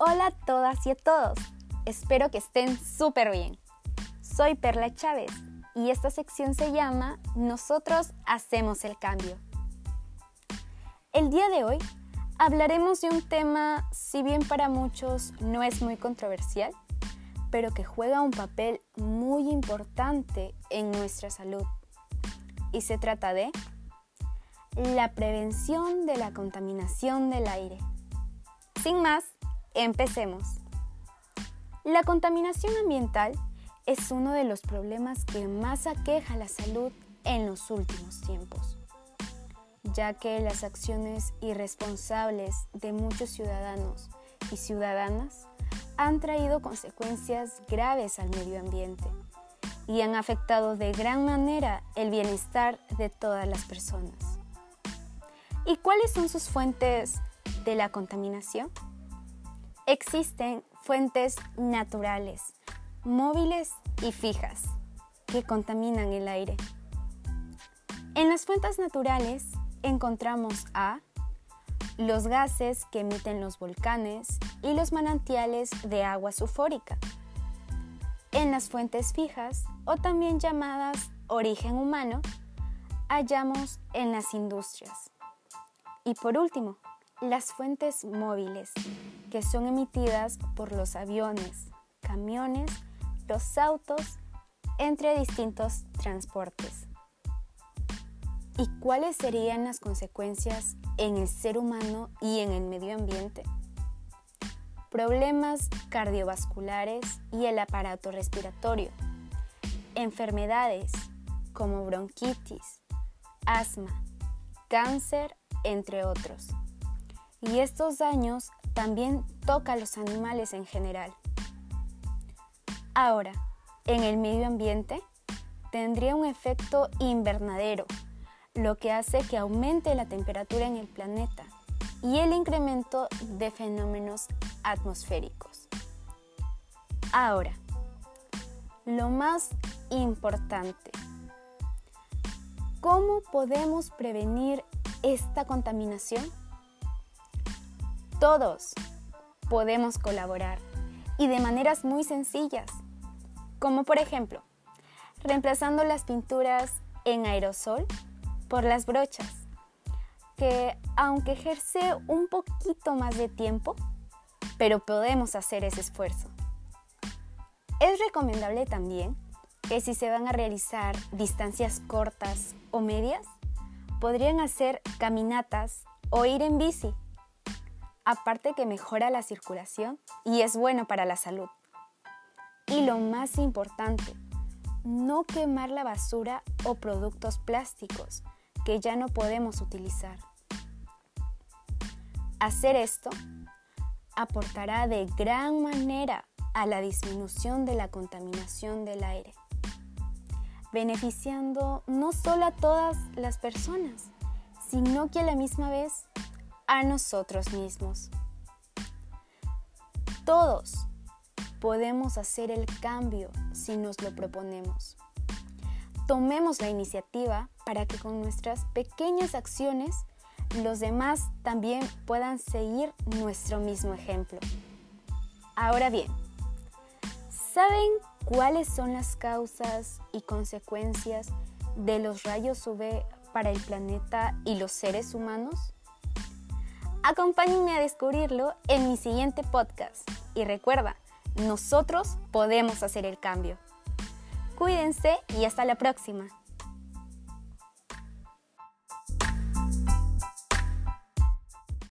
Hola a todas y a todos. Espero que estén súper bien. Soy Perla Chávez y esta sección se llama Nosotros hacemos el cambio. El día de hoy hablaremos de un tema, si bien para muchos no es muy controversial, pero que juega un papel muy importante en nuestra salud. Y se trata de la prevención de la contaminación del aire. Sin más, empecemos. La contaminación ambiental es uno de los problemas que más aqueja la salud en los últimos tiempos, ya que las acciones irresponsables de muchos ciudadanos y ciudadanas han traído consecuencias graves al medio ambiente y han afectado de gran manera el bienestar de todas las personas. ¿Y cuáles son sus fuentes de la contaminación? Existen fuentes naturales, móviles y fijas que contaminan el aire. En las fuentes naturales encontramos a los gases que emiten los volcanes y los manantiales de agua sulfórica. En las fuentes fijas, o también llamadas origen humano, hallamos en las industrias. Y por último, las fuentes móviles, que son emitidas por los aviones, camiones, los autos, entre distintos transportes. ¿Y cuáles serían las consecuencias en el ser humano y en el medio ambiente? Problemas cardiovasculares y el aparato respiratorio. Enfermedades como bronquitis, asma, cáncer, entre otros. Y estos daños también tocan a los animales en general. Ahora, en el medio ambiente, tendría un efecto invernadero lo que hace que aumente la temperatura en el planeta y el incremento de fenómenos atmosféricos. Ahora, lo más importante, ¿cómo podemos prevenir esta contaminación? Todos podemos colaborar y de maneras muy sencillas, como por ejemplo, reemplazando las pinturas en aerosol por las brochas, que aunque ejerce un poquito más de tiempo, pero podemos hacer ese esfuerzo. Es recomendable también que si se van a realizar distancias cortas o medias, podrían hacer caminatas o ir en bici. Aparte que mejora la circulación y es bueno para la salud. Y lo más importante, no quemar la basura o productos plásticos, que ya no podemos utilizar. Hacer esto aportará de gran manera a la disminución de la contaminación del aire, beneficiando no solo a todas las personas, sino que a la misma vez a nosotros mismos. Todos podemos hacer el cambio si nos lo proponemos tomemos la iniciativa para que con nuestras pequeñas acciones los demás también puedan seguir nuestro mismo ejemplo. Ahora bien, ¿saben cuáles son las causas y consecuencias de los rayos UV para el planeta y los seres humanos? Acompáñenme a descubrirlo en mi siguiente podcast y recuerda, nosotros podemos hacer el cambio. Cuídense y hasta la próxima.